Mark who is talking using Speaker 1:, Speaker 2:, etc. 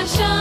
Speaker 1: Russia.